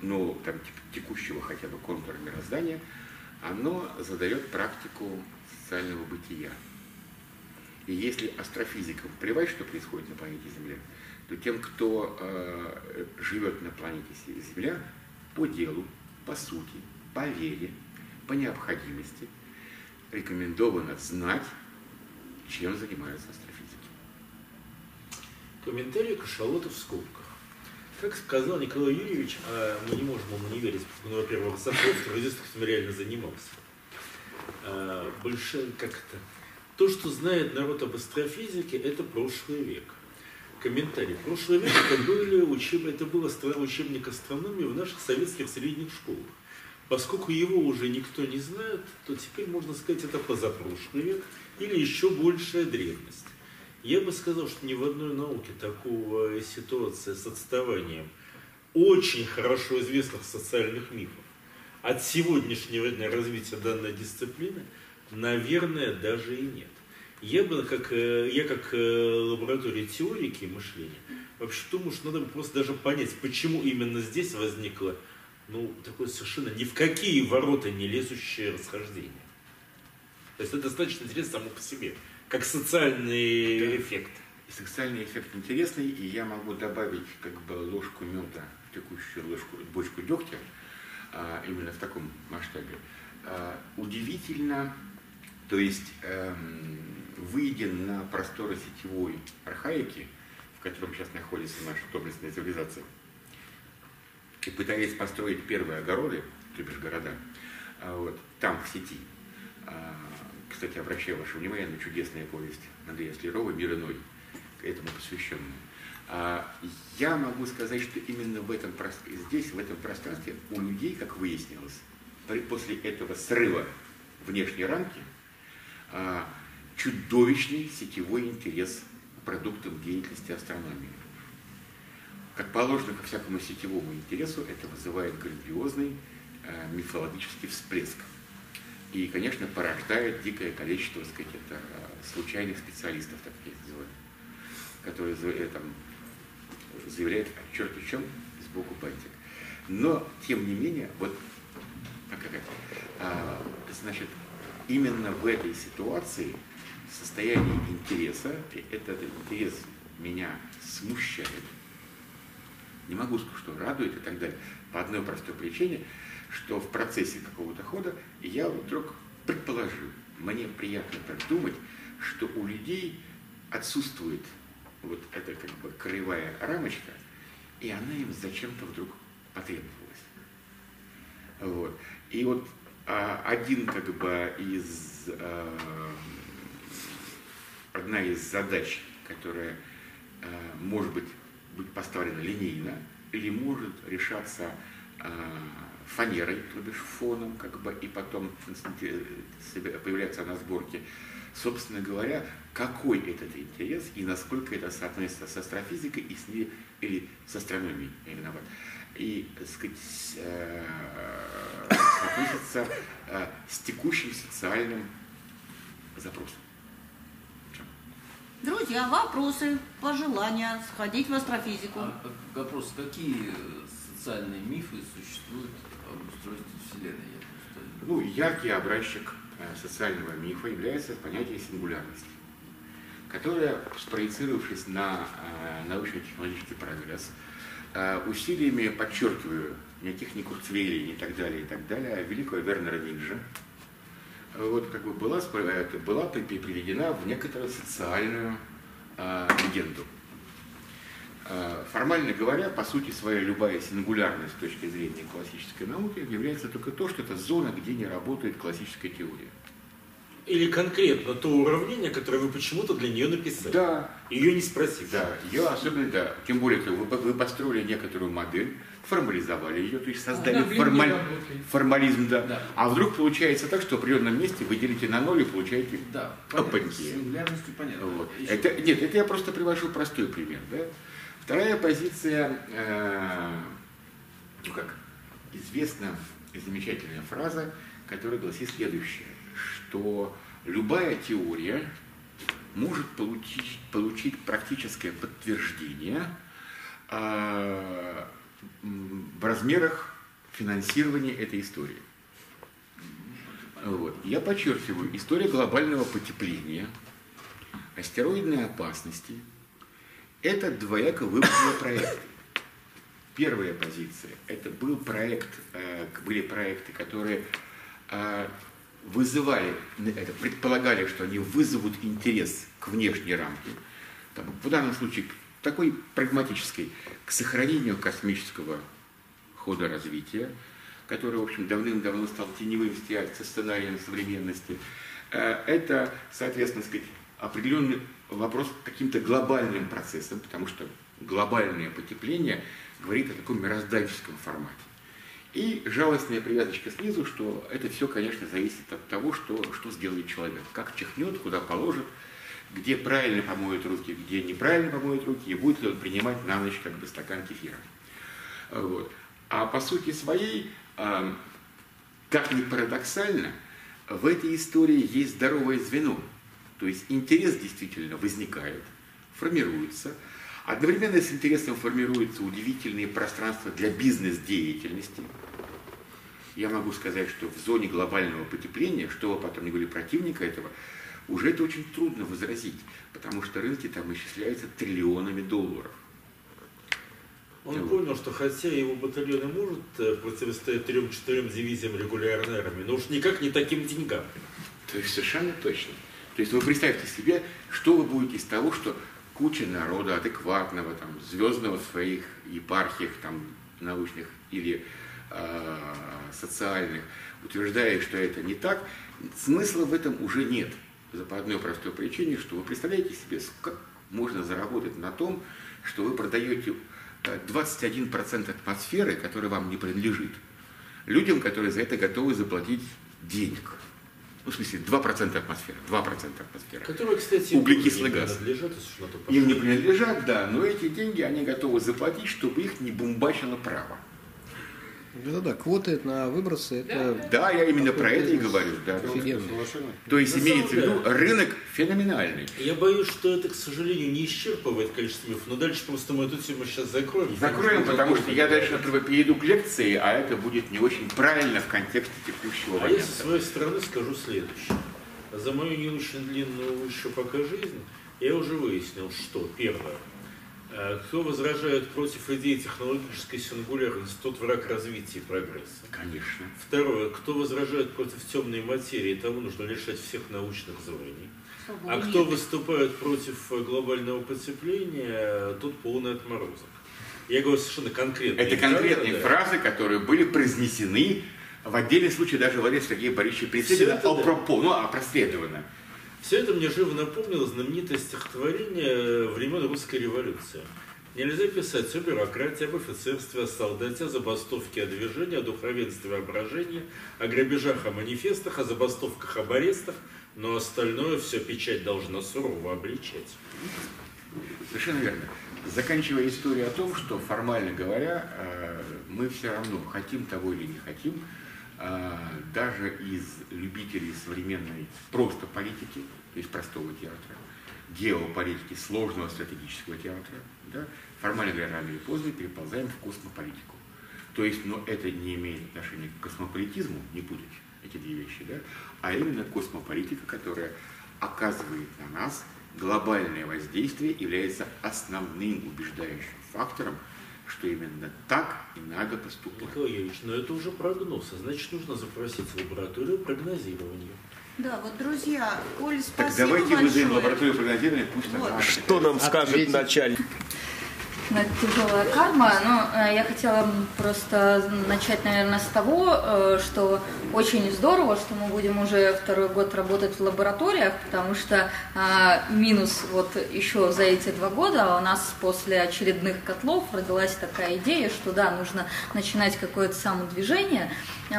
Speaker 9: ну, там, текущего хотя бы контура мироздания, оно задает практику социального бытия. И если астрофизикам плевать, что происходит на планете Земля, то тем, кто э, живет на планете Земля, по делу, по сути, по вере, по необходимости, рекомендовано знать, чем занимаются астрофизики.
Speaker 2: Комментарий Кашалота в скобках. Как сказал Николай Юрьевич, а мы не можем ему не верить, потому что, во-первых, Сахов террористом реально занимался. А, больше как-то то, что знает народ об астрофизике, это прошлый век. Комментарий. Прошлый век это, были учеб... это был учебник астрономии в наших советских средних школах. Поскольку его уже никто не знает, то теперь можно сказать, это позапрошлый век или еще большая древность. Я бы сказал, что ни в одной науке такого ситуации с отставанием очень хорошо известных социальных мифов от сегодняшнего дня развития данной дисциплины – Наверное, даже и нет. Я бы как, э, я как э, лаборатория теорики мышления вообще думаю, что надо просто даже понять, почему именно здесь возникло ну, такое совершенно ни в какие ворота не лезущее расхождение. То есть это достаточно интересно само по себе, как социальный да. эффект.
Speaker 9: И социальный эффект интересный, и я могу добавить как бы ложку меда текущую ложку, бочку дегтя, а, именно в таком масштабе. А, удивительно, то есть, эм, выйдя на просторы сетевой архаики, в котором сейчас находится наша доблестная цивилизация, и пытаясь построить первые огороды, то бишь города, а, вот, там, в сети, кстати, обращаю ваше внимание на чудесную повесть Андрея Слерова «Мир иной», этому посвященную. Я могу сказать, что именно в этом, здесь, в этом пространстве, у людей, как выяснилось, после этого срыва внешней рамки, а, чудовищный сетевой интерес к продуктам деятельности астрономии. Как положено ко всякому сетевому интересу, это вызывает грандиозный э, мифологический всплеск. И, конечно, порождает дикое количество, так сказать, это, случайных специалистов, так я называю, которые там, заявляют о черт о чем, сбоку бантик. Но, тем не менее, вот а, значит, именно в этой ситуации состояние интереса, этот интерес меня смущает, не могу сказать, что радует и так далее, по одной простой причине, что в процессе какого-то хода я вдруг предположил, мне приятно так думать, что у людей отсутствует вот эта как бы краевая рамочка, и она им зачем-то вдруг потребовалась. Вот. И вот а, один как бы из, а, одна из задач, которая а, может быть, быть поставлена линейно или может решаться а, фанерой, то бишь фоном, как бы, и потом появляться на сборке. Собственно говоря, какой этот интерес и насколько это соотносится с астрофизикой и с ней, или с астрономией, я виноват и, так сказать, э, соотносится э, с текущим социальным запросом.
Speaker 1: Друзья, вопросы, пожелания сходить в астрофизику.
Speaker 10: А, вопрос, какие социальные мифы существуют Вселенной?
Speaker 9: Ну, яркий образчик э, социального мифа является понятие сингулярности, которое, спроецировавшись на научно-технологический прогресс, Э, усилиями, подчеркиваю, не Курцвейли и так далее, и так далее, а великого Вернера Ниджа, вот как бы была, была приведена в некоторую социальную э, легенду. Э, формально говоря, по сути своя любая сингулярность с точки зрения классической науки является только то, что это зона, где не работает классическая теория.
Speaker 2: Или конкретно то уравнение, которое вы почему-то для нее написали.
Speaker 9: Да.
Speaker 2: Ее не спросив.
Speaker 9: Да, ее особенно, да. Тем более, вы, вы построили некоторую модель, формализовали ее, то есть создали да, формаль... формализм, да. да. А вдруг получается так, что в определенном месте вы делите на ноль и получаете
Speaker 10: да,
Speaker 9: опаньки.
Speaker 10: понятно.
Speaker 9: Вот. Это, нет, это я просто привожу простой пример. Да? Вторая позиция, э, ну как, известна замечательная фраза, которая гласит следующее что любая теория может получить, получить практическое подтверждение э, в размерах финансирования этой истории. Вот. Я подчеркиваю, история глобального потепления, астероидной опасности – это двояко выбранные проекты. Первая позиция – это был проект, э, были проекты, которые э, вызывали, это, предполагали, что они вызовут интерес к внешней рамке, там, в данном случае такой прагматической, к сохранению космического хода развития, который, в общем, давным-давно стал теневым сценарием современности. Э, это, соответственно, сказать, определенный вопрос каким-то глобальным процессам, потому что глобальное потепление говорит о таком мирозданческом формате. И жалостная привязочка снизу, что это все, конечно, зависит от того, что, что сделает человек. Как чихнет, куда положит, где правильно помоет руки, где неправильно помоет руки, и будет ли он принимать на ночь как бы стакан кефира. Вот. А по сути своей, как ни парадоксально, в этой истории есть здоровое звено. То есть интерес действительно возникает, формируется. Одновременно с интересом формируются удивительные пространства для бизнес-деятельности. Я могу сказать, что в зоне глобального потепления, что вы потом не говорили противника этого, уже это очень трудно возразить, потому что рынки там исчисляются триллионами долларов.
Speaker 2: Он вот. понял, что хотя его батальон и может э, противостоять трем-четырем дивизиям регулярной армии, но уж никак не таким деньгам.
Speaker 9: То есть совершенно точно. То есть вы представьте себе, что вы будете из того, что куча народа адекватного, там, звездного в своих епархиях там, научных или э, социальных, утверждает, что это не так, смысла в этом уже нет. По одной простой причине, что вы представляете себе, как можно заработать на том, что вы продаете 21% атмосферы, которая вам не принадлежит, людям, которые за это готовы заплатить денег. Ну, в смысле, 2% атмосферы, 2% атмосферы.
Speaker 2: Которые, кстати,
Speaker 9: углекислый газ.
Speaker 2: Принадлежат,
Speaker 9: им не принадлежат, да, но эти деньги они готовы заплатить, чтобы их не бумбачило право.
Speaker 7: Да-да-да, квоты на выбросы это...
Speaker 9: Да, я именно про это и говорю. Да,
Speaker 7: офигенно.
Speaker 9: То есть имеется в виду рынок феноменальный.
Speaker 2: Я боюсь, что это, к сожалению, не исчерпывает количество мифов, но дальше просто мы эту тему сейчас закроем.
Speaker 9: Закроем, потому что я дальше, например, перейду к лекции, а это будет не очень правильно в контексте текущего
Speaker 2: а
Speaker 9: момента.
Speaker 2: я со своей стороны скажу следующее. За мою не очень длинную еще пока жизнь я уже выяснил, что первое – кто возражает против идеи технологической сингулярности, тот враг развития и прогресса.
Speaker 9: Конечно.
Speaker 2: Второе. Кто возражает против темной материи, того нужно лишать всех научных званий. А кто выступает против глобального потепления, тот полный отморозок. Я говорю совершенно конкретно.
Speaker 9: Это конкретные фразы, да. фразы, которые были произнесены в отдельном случае даже Валерий Сергей Борисович Прицепина, а, да. ну, а проследовано.
Speaker 2: Все это мне живо напомнило знаменитое стихотворение времен русской революции. Нельзя писать о бюрократии, об офицерстве, о солдате, о забастовке, о движении, о духовенстве, о брожении, о грабежах, о манифестах, о забастовках, об арестах, но остальное все печать должна сурово обличать.
Speaker 9: Совершенно верно. Заканчивая историю о том, что формально говоря, э, мы все равно хотим того или не хотим, даже из любителей современной просто политики, то есть простого театра, геополитики, сложного стратегического театра, да, формально говоря, рано или поздно переползаем в космополитику. То есть, но это не имеет отношения к космополитизму, не путать эти две вещи, да, а именно космополитика, которая оказывает на нас глобальное воздействие, является основным убеждающим фактором что именно так и надо поступать.
Speaker 2: Николай Юрьевич, но это уже прогноз, а значит нужно запросить лабораторию прогнозирования.
Speaker 1: Да, вот, друзья, Оль, спасибо
Speaker 9: Так давайте
Speaker 1: большое.
Speaker 9: вызовем лабораторию прогнозирования, пусть вот. она...
Speaker 8: Что нам скажет начальник?
Speaker 11: Это тяжелая карма, но э, я хотела просто начать, наверное, с того, э, что очень здорово, что мы будем уже второй год работать в лабораториях, потому что а, минус вот еще за эти два года у нас после очередных котлов родилась такая идея, что да, нужно начинать какое-то самодвижение,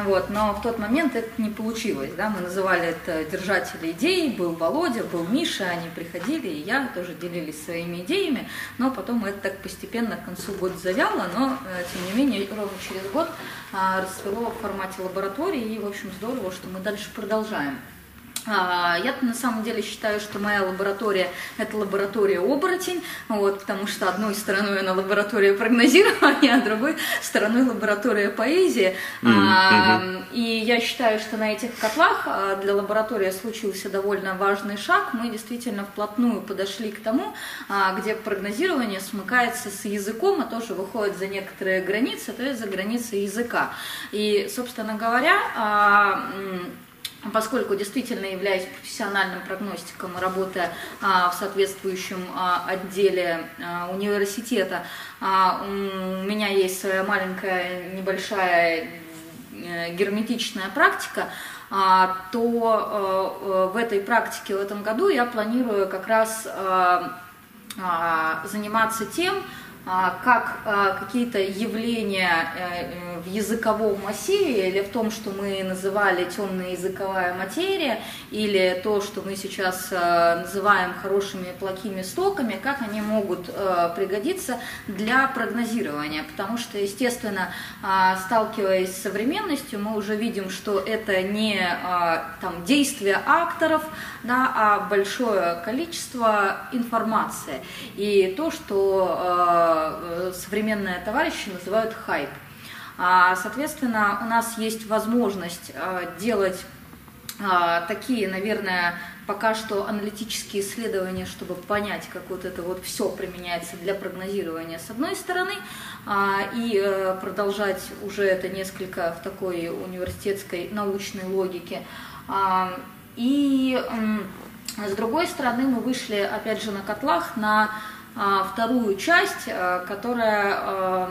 Speaker 11: вот, но в тот момент это не получилось. Да? Мы называли это держатели идей, был Володя, был Миша, они приходили, и я тоже делились своими идеями, но потом это так постепенно к концу года завяло, но э, тем не менее ровно через год а, расцвело в формате лаборатории, и в общем здорово, что мы дальше продолжаем. А, я на самом деле считаю, что моя лаборатория – это лаборатория оборотень, вот, потому что одной стороной она лаборатория прогнозирования, (laughs) а другой стороной лаборатория поэзии. Mm-hmm. И я считаю, что на этих котлах а, для лаборатории случился довольно важный шаг. Мы действительно вплотную подошли к тому, где прогнозирование смыкается с языком, а тоже выходит за некоторые границы, то есть за границы языка. И, собственно говоря, поскольку действительно являюсь профессиональным прогностиком, работая а, в соответствующем а, отделе а, университета, а, у меня есть своя маленькая небольшая э, герметичная практика, а, то а, в этой практике в этом году я планирую как раз а, а, заниматься тем, как а, какие-то явления э, в языковом массиве или в том, что мы называли темная языковая материя, или то, что мы сейчас а, называем хорошими и плохими стоками, как они могут пригодиться для прогнозирования. Потому что, естественно, сталкиваясь с современностью, мы уже видим, что это не там, действия акторов, да, а большое количество информации. И то, что Э, современные товарищи называют хайп. А, соответственно, у нас есть возможность э, делать э, такие, наверное, пока что аналитические исследования, чтобы понять, как вот это вот все применяется для прогнозирования с одной стороны, а, и продолжать уже это несколько в такой университетской научной логике. А, и с другой стороны мы вышли, опять же, на котлах на вторую часть, а, которая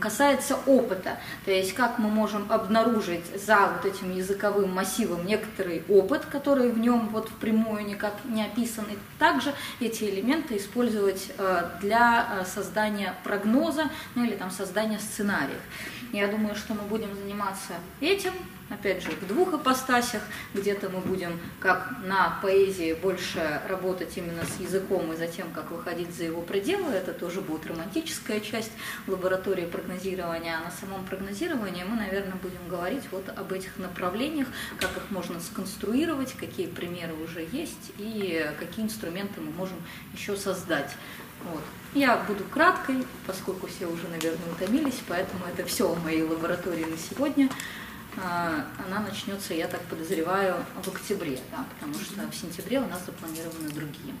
Speaker 11: касается опыта, то есть как мы можем обнаружить за вот этим языковым массивом некоторый опыт, который в нем вот впрямую никак не описан, и также эти элементы использовать а, для создания прогноза, ну или там создания сценариев. Я думаю, что мы будем заниматься этим, опять же, в двух ипостасях. Где-то мы будем, как на поэзии, больше работать именно с языком и затем, как выходить за его пределы. Это тоже будет романтическая часть лаборатории прогнозирования. А на самом прогнозировании мы, наверное, будем говорить вот об этих направлениях, как их можно сконструировать, какие примеры уже есть и какие инструменты мы можем еще создать. Вот. Я буду краткой, поскольку все уже, наверное, утомились, поэтому это все в моей лаборатории на сегодня. А, она начнется, я так подозреваю, в октябре, да, потому что в сентябре у нас запланированы другие.